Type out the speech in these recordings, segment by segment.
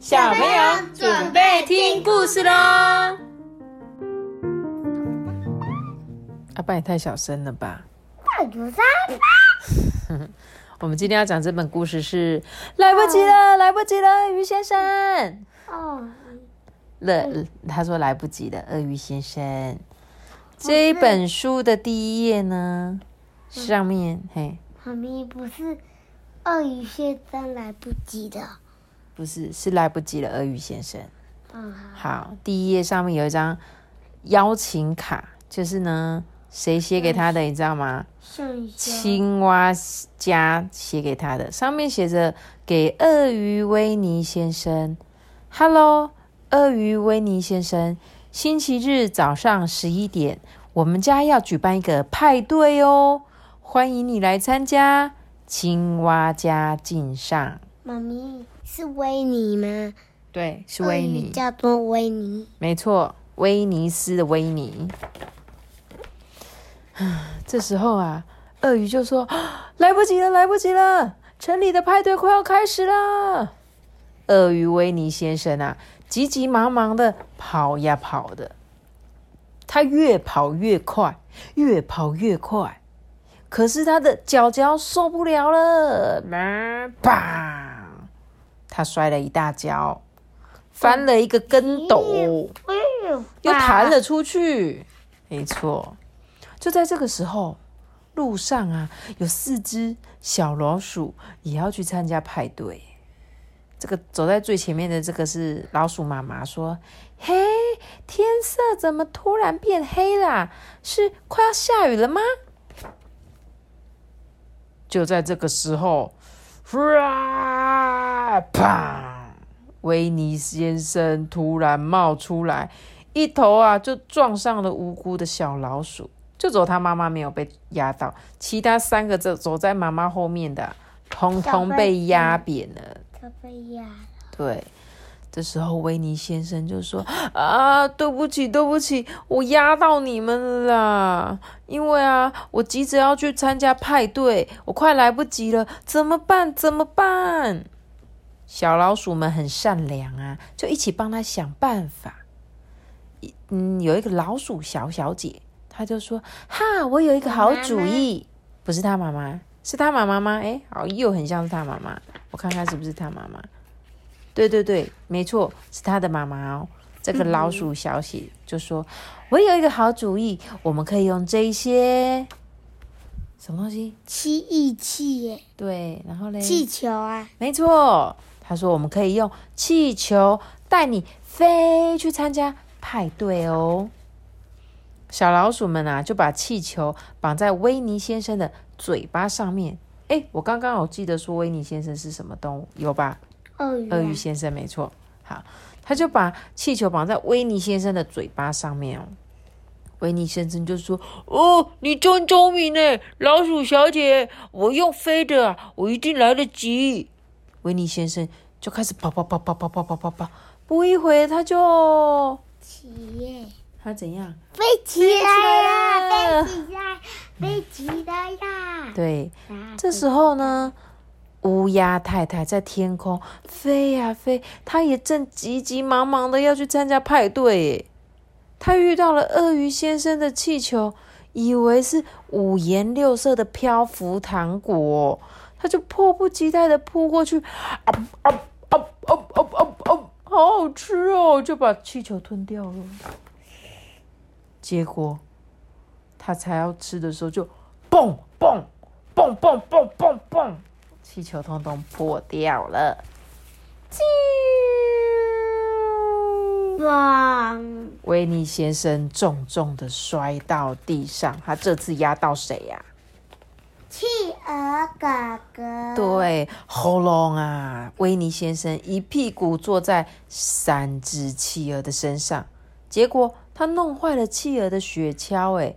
小朋友准备听故事喽！阿爸也太小声了吧！大竹山，我们今天要讲这本故事是来不及了，来不及了，鳄鱼先生。哦，了，他说来不及了，鳄鱼先生。这一本书的第一页呢，上面嘿，妈咪不是鳄鱼先生来不及的。不是，是来不及了，鳄鱼先生。嗯，好，第一页上面有一张邀请卡，就是呢，谁写给他的，你知道吗？青蛙家写给他的，上面写着“给鳄鱼维尼先生，Hello，鳄鱼维尼先生，星期日早上十一点，我们家要举办一个派对哦，欢迎你来参加。青蛙家敬上，妈咪是威尼吗？对，是威尼，叫做威尼。没错，威尼斯的威尼。这时候啊，鳄鱼就说：“啊 来不及了，来不及了，城里的派对快要开始了。”鳄鱼威尼先生啊，急急忙忙的跑呀跑的，他越跑越快，越跑越快，可是他的脚脚受不了了，砰！他摔了一大跤，翻了一个跟斗。又弹了出去。没错，就在这个时候，路上啊有四只小老鼠也要去参加派对。这个走在最前面的这个是老鼠妈妈说：“嘿，天色怎么突然变黑啦？是快要下雨了吗？”就在这个时候，哇！砰！维尼先生突然冒出来，一头啊就撞上了无辜的小老鼠，就走他妈妈没有被压到，其他三个走走在妈妈后面的，通通被压扁了。他被压了。对，这时候维尼先生就说：“啊，对不起，对不起，我压到你们了啦！因为啊，我急着要去参加派对，我快来不及了，怎么办？怎么办？”小老鼠们很善良啊，就一起帮他想办法。一嗯，有一个老鼠小小姐，她就说：“哈，我有一个好主意。”不是她妈妈，是她妈妈吗？哎，好，又很像是她妈妈。我看看是不是她妈妈。对对对，没错，是她的妈妈哦。这个老鼠小姐就说：“我有一个好主意，我们可以用这一些什么东西？气义气耶，对，然后嘞，气球啊，没错，他说我们可以用气球带你飞去参加派对哦。小老鼠们啊，就把气球绑在威尼先生的嘴巴上面。哎，我刚刚有记得说威尼先生是什么动物，有吧？鳄鱼、啊，鳄鱼先生，没错。好，他就把气球绑在威尼先生的嘴巴上面哦。维尼先生就说：“哦，你真聪明呢，老鼠小姐，我用飞的啊，我一定来得及。”维尼先生就开始跑跑跑跑跑跑跑跑跑，不一会他就起，他怎样？飞起来飞起来，飞起来啦！对，啊这时候呢，乌鸦太太在天空飞呀飞，她也正急急忙忙的要去参加派对耶。她遇到了鳄鱼先生的气球，以为是五颜六色的漂浮糖果，他就迫不及待的扑过去，啊啊啊啊啊啊啊！好好吃哦，就把气球吞掉了。结果，他才要吃的时候就嘣嘣嘣嘣嘣嘣嘣，气球通通破掉了。啾！哇，维尼先生重重的摔到地上，他这次压到谁呀、企鹅哥哥，对，喉咙啊！维尼先生一屁股坐在三只企鹅的身上，结果他弄坏了企鹅的雪橇，哎，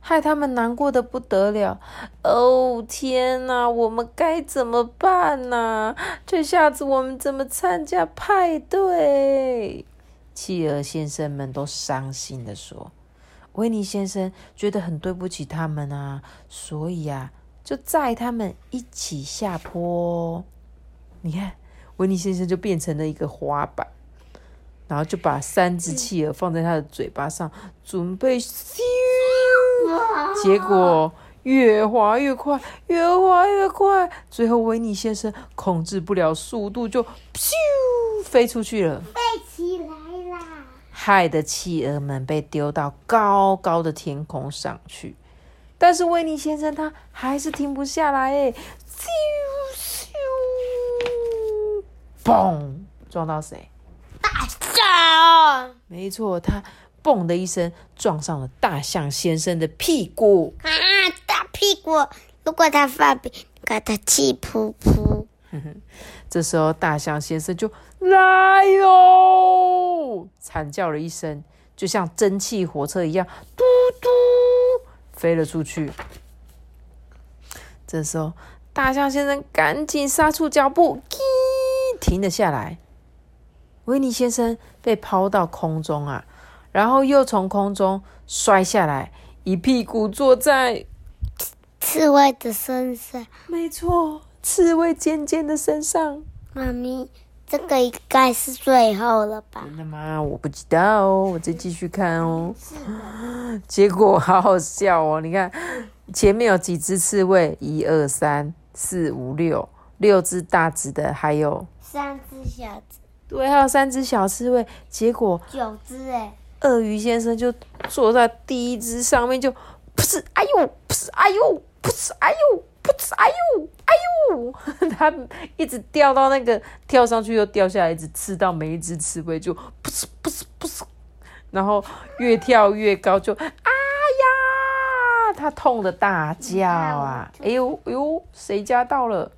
害他们难过的不得了。哦天哪，我们该怎么办呢？这下子我们怎么参加派对？企鹅先生们都伤心的说。维尼先生觉得很对不起他们啊，所以啊，就载他们一起下坡。你看，维尼先生就变成了一个滑板，然后就把三只企鹅放在他的嘴巴上，准备咻，结果越滑越快，越滑越快，最后维尼先生控制不了速度，就咻飞出去了！害得企鹅们被丢到高高的天空上去。但是威尼先生他还是停不下来，哎，咻咻，嘣，撞到谁？大象没错，他嘣的一声撞上了大象先生的屁股。啊！大屁股，如果他发病，给他气噗噗。这时候大象先生就来哟，惨叫了一声，就像蒸汽火车一样，嘟嘟飞了出去。这时候大象先生赶紧刹住脚步，叽，停了下来。维尼先生被抛到空中啊，然后又从空中摔下来，一屁股坐在刺猬的身上，没错，刺猬尖尖的身上。妈咪，这个应该是最后了吧？真的吗？我不知道哦，我再继续看哦。结果好好笑哦！你看前面有几只刺猬，一二三四五六，六只大只的，还有三只小只，对，还有三只小刺猬。结果九只哎，鳄鱼先生就坐在第一只上面，就噗哧，哎呦，噗哧，哎呦，噗哧，哎呦，噗哧，哎呦，哎呦，他一直掉到那个跳上去又掉下来，一直刺到每一只刺猬，就噗呲噗呲噗呲，然后越跳越高，就啊呀，他痛的大叫啊！哎呦哎呦，谁家到了？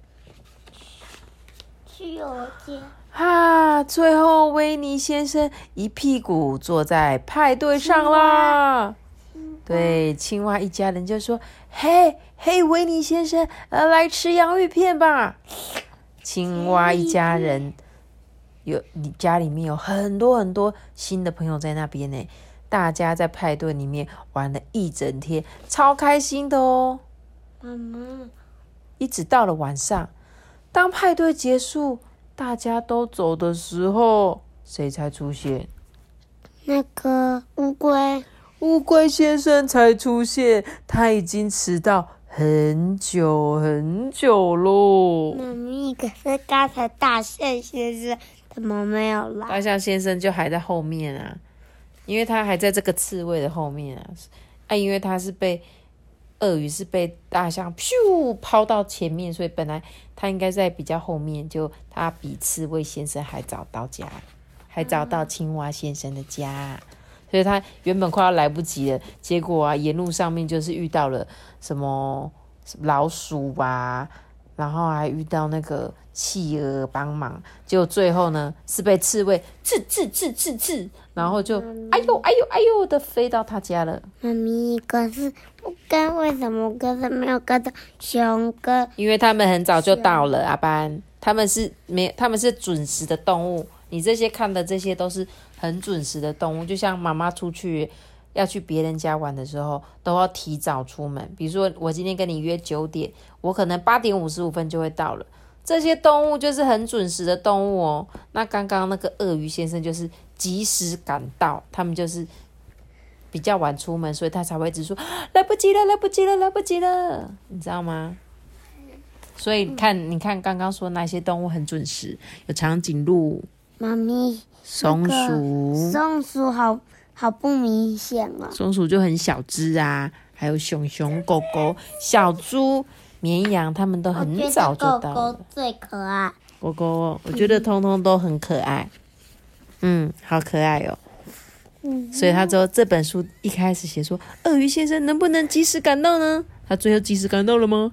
去我家。啊！最后，维尼先生一屁股坐在派对上啦。对，青蛙一家人就说：“嘿，嘿，维尼先生，呃，来吃洋芋片吧。”青蛙一家人有你家里面有很多很多新的朋友在那边呢，大家在派对里面玩了一整天，超开心的哦。妈妈，一直到了晚上，当派对结束，大家都走的时候，谁才出现？那个乌龟，乌龟先生才出现，他已经迟到很久很久喽。妈咪，可是刚才大象先生怎么没有来？大象先生就还在后面啊，因为他还在这个刺猬的后面啊，啊，因为他是被鳄鱼是被大象咻抛到前面，所以本来他应该在比较后面，就他比刺猬先生还早到家，还早到青蛙先生的家，所以他原本快要来不及了，结果啊，沿路上面就是遇到了什么老鼠啊，然后还遇到那个企鹅帮忙，结果最后呢是被刺猬刺刺刺刺刺，然后就哎呦哎呦哎呦的飞到他家了。妈咪，可是我跟为什么可是没有跟到熊哥因为他们很早就到了，阿班，他们是没，他们是准时的动物。你这些看的这些都是很准时的动物，就像妈妈出去要去别人家玩的时候，都要提早出门。比如说我今天跟你约九点，我可能八点五十五分就会到了。这些动物就是很准时的动物哦。那刚刚那个鳄鱼先生就是及时赶到，他们就是比较晚出门，所以他才会一直说来不及了，来不及了，来不及了，你知道吗？所以你看，你看刚刚说那些动物很准时，有长颈鹿、妈咪松鼠，松鼠好好不明显哦。松鼠就很小只啊，还有熊熊、狗狗、小猪、绵羊，它们都很早就到狗狗。最可爱。狗狗，我觉得通通都很可爱，嗯，好可爱哦。嗯，所以他说这本书一开始写说，鳄鱼先生能不能及时赶到呢？他最后及时赶到了吗？